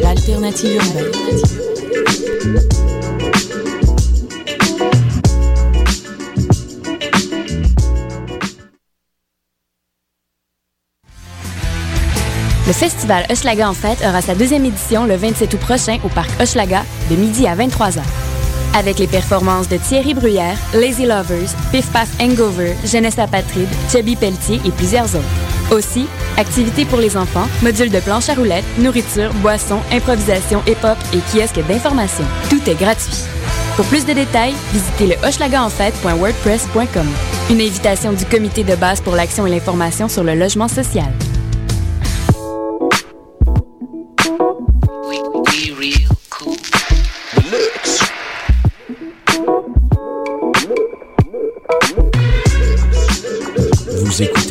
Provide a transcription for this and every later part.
L'alternative urbaine. Le festival Hochelaga en fête aura sa deuxième édition le 27 août prochain au parc Hochelaga de midi à 23h. Avec les performances de Thierry Bruyère, Lazy Lovers, Piff Paff Hangover, Jeunesse apatride, Chubby Pelletier et plusieurs autres. Aussi, activités pour les enfants, modules de planche à roulettes, nourriture, boissons, improvisation, hip-hop et kiosques d'information. Tout est gratuit. Pour plus de détails, visitez le hochelagaenfête.wordpress.com. Une invitation du comité de base pour l'action et l'information sur le logement social.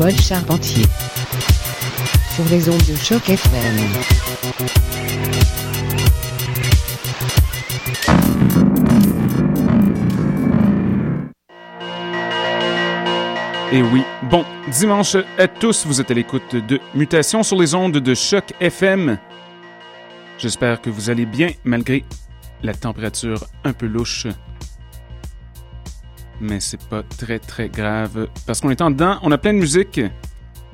Paul Charpentier sur les ondes de choc FM. Et oui, bon, dimanche à tous, vous êtes à l'écoute de Mutation sur les ondes de Choc FM. J'espère que vous allez bien malgré la température un peu louche. Mais c'est pas très très grave parce qu'on est en dedans, on a plein de musique.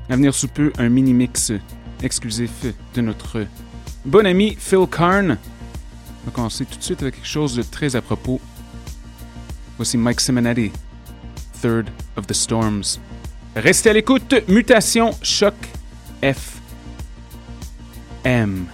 À venir sous peu, un mini-mix exclusif de notre bon ami Phil Karn. On va commencer tout de suite avec quelque chose de très à propos. Voici Mike Simonetti, Third of the Storms. Restez à l'écoute, Mutation Choc F M.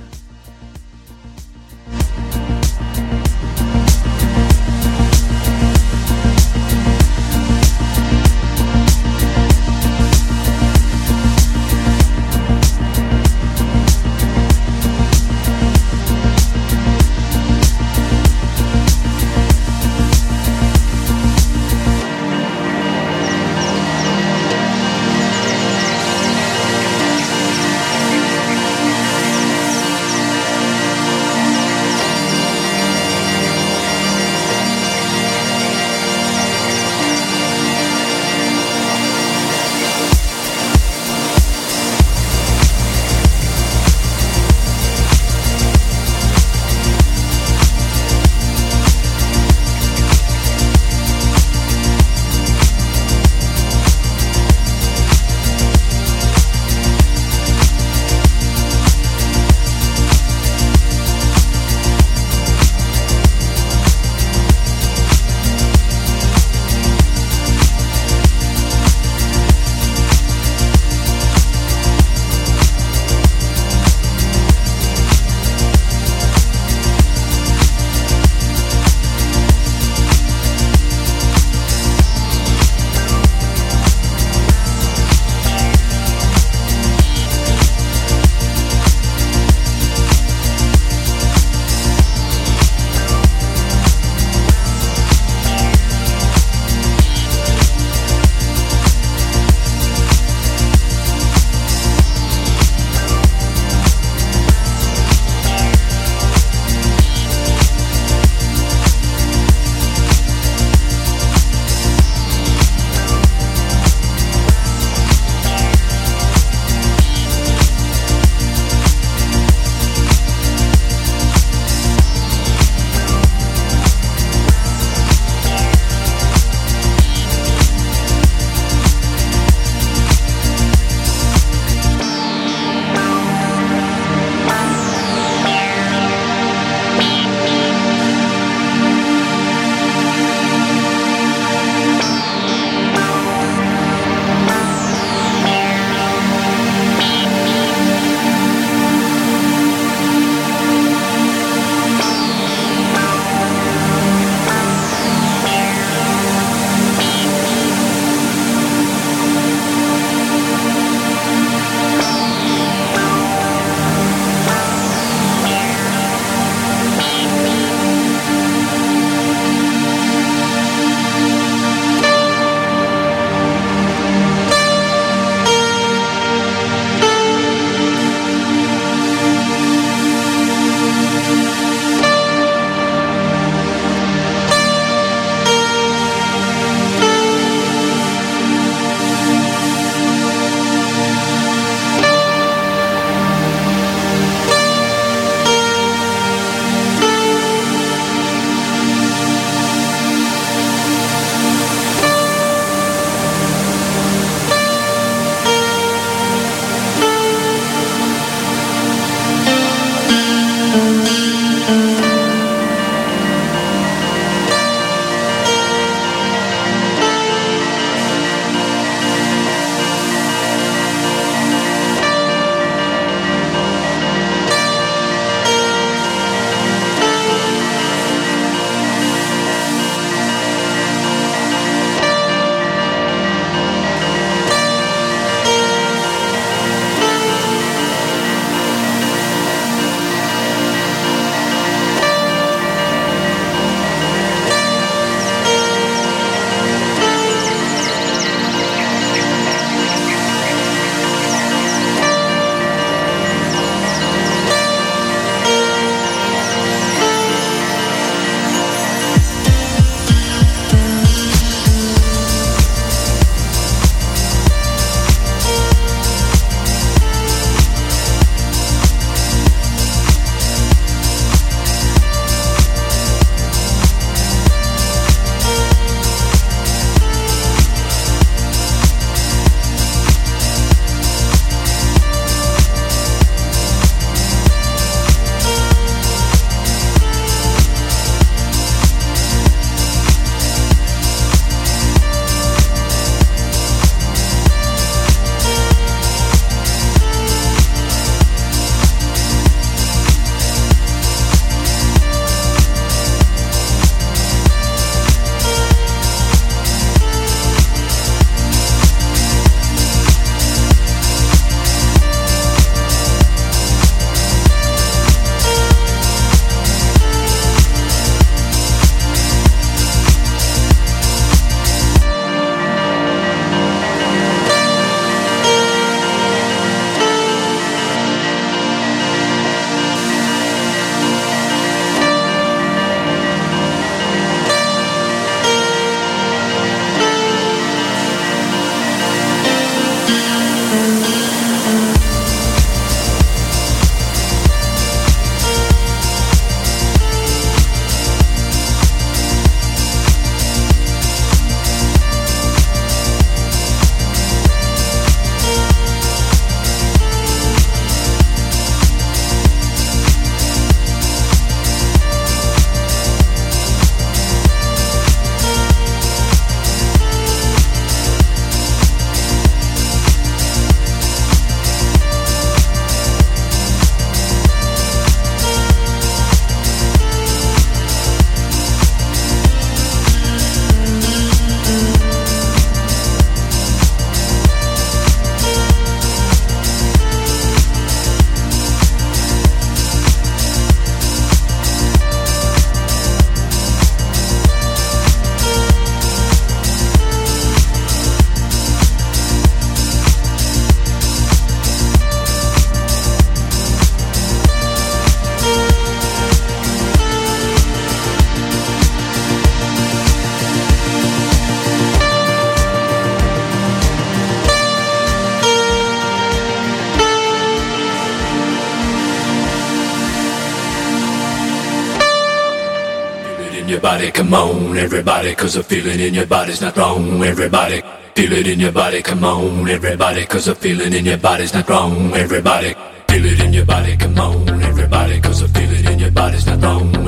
everybody, come on, everybody, cause the feeling in your body's not wrong, everybody. Feel it in your body, come on, everybody, cause the feeling in your body's not wrong, everybody. Feel it in your body, come on, everybody, cause the feeling in your body's not wrong,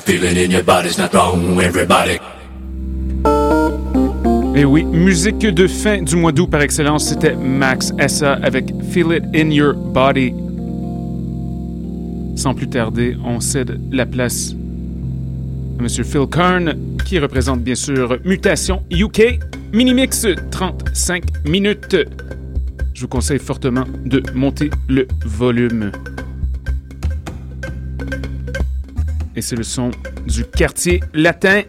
feeling in your not wrong, everybody. Et oui, musique de fin du mois d'août par excellence, c'était Max Essa avec Feel It in Your Body. Sans plus tarder, on cède la place à Monsieur Phil Kern, qui représente bien sûr Mutation UK. Minimix 35 minutes. Je vous conseille fortement de monter le volume. C'est le son du quartier latin.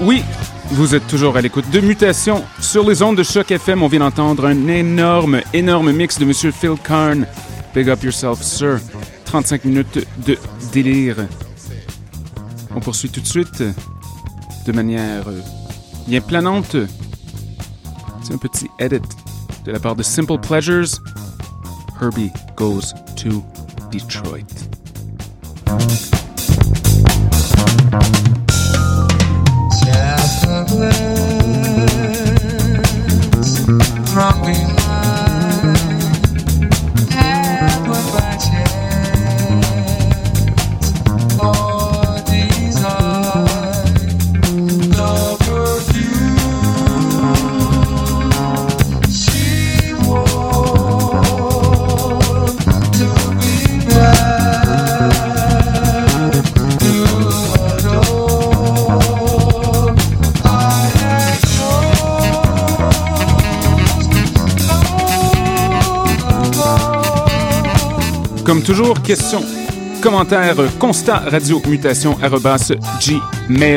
Oui, vous êtes toujours à l'écoute de Mutation sur les ondes de Choc FM. On vient d'entendre un énorme, énorme mix de Monsieur Phil Karn. Big up yourself, sir. 35 minutes de délire. On poursuit tout de suite de manière euh, bien planante. C'est un petit edit de la part de Simple Pleasures. Herbie goes to Detroit. love. Toujours, questions, commentaires, constat, radio, mutation, gmail.com.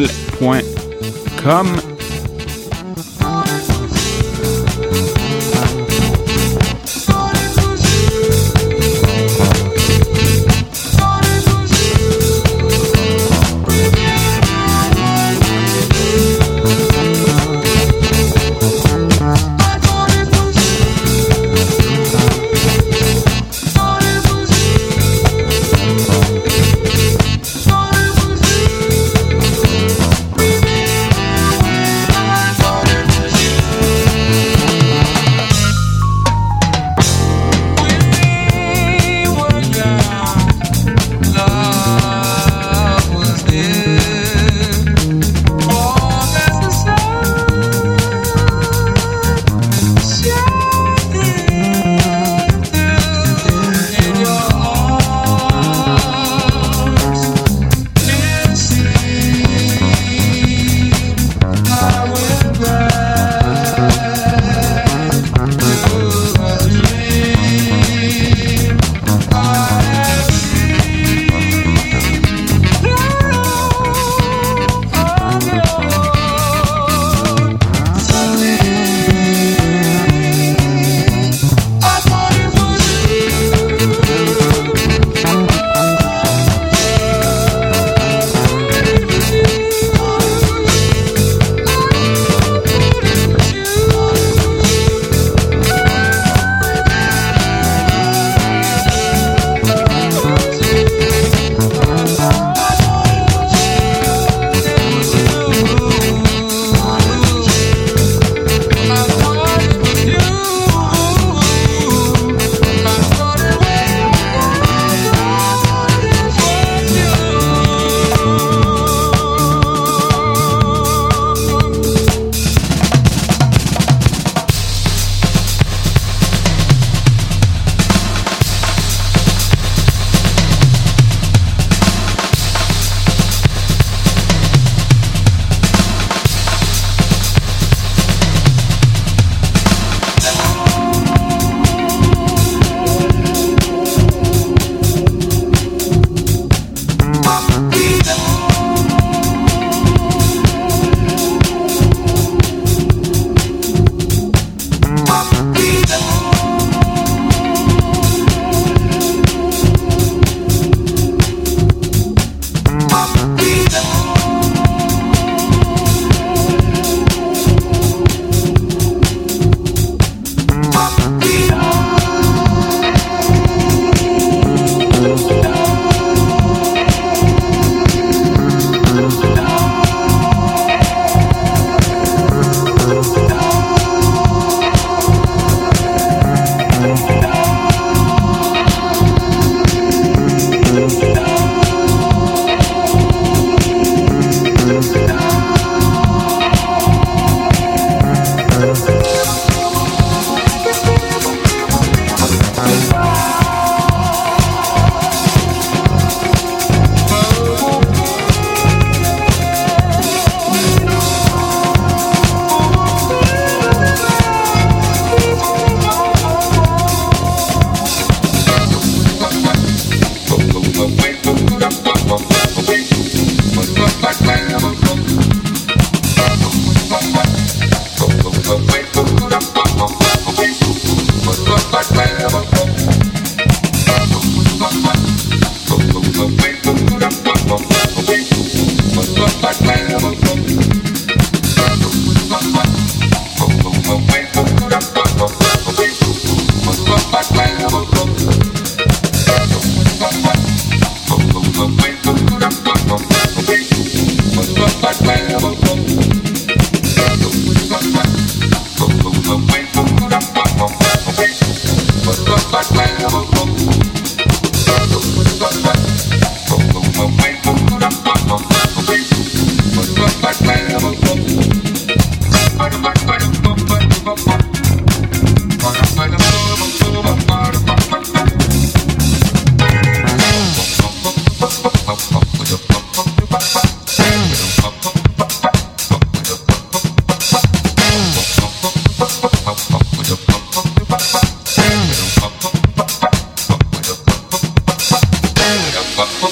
Bye.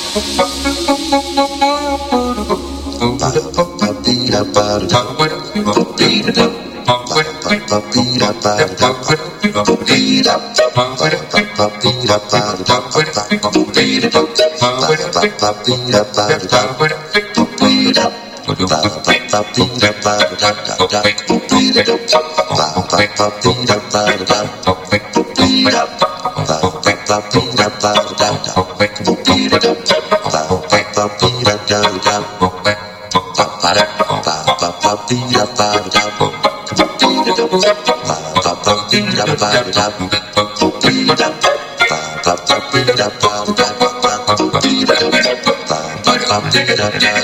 da da da.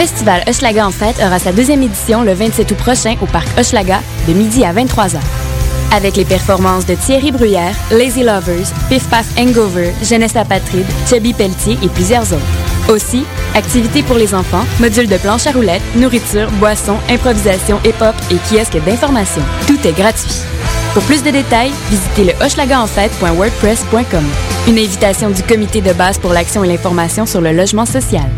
Festival Hochelaga en fête aura sa deuxième édition le 27 août prochain au parc Hochelaga de midi à 23h. Avec les performances de Thierry Bruyère, Lazy Lovers, Piff Paff Hangover, Jeunesse apatride, Chubby Pelletier et plusieurs autres. Aussi, activités pour les enfants, modules de planche à roulettes, nourriture, boissons, improvisation, hip-hop et kiosques d'information. Tout est gratuit. Pour plus de détails, visitez le hochelagaenfête.wordpress.com. Une invitation du comité de base pour l'action et l'information sur le logement social.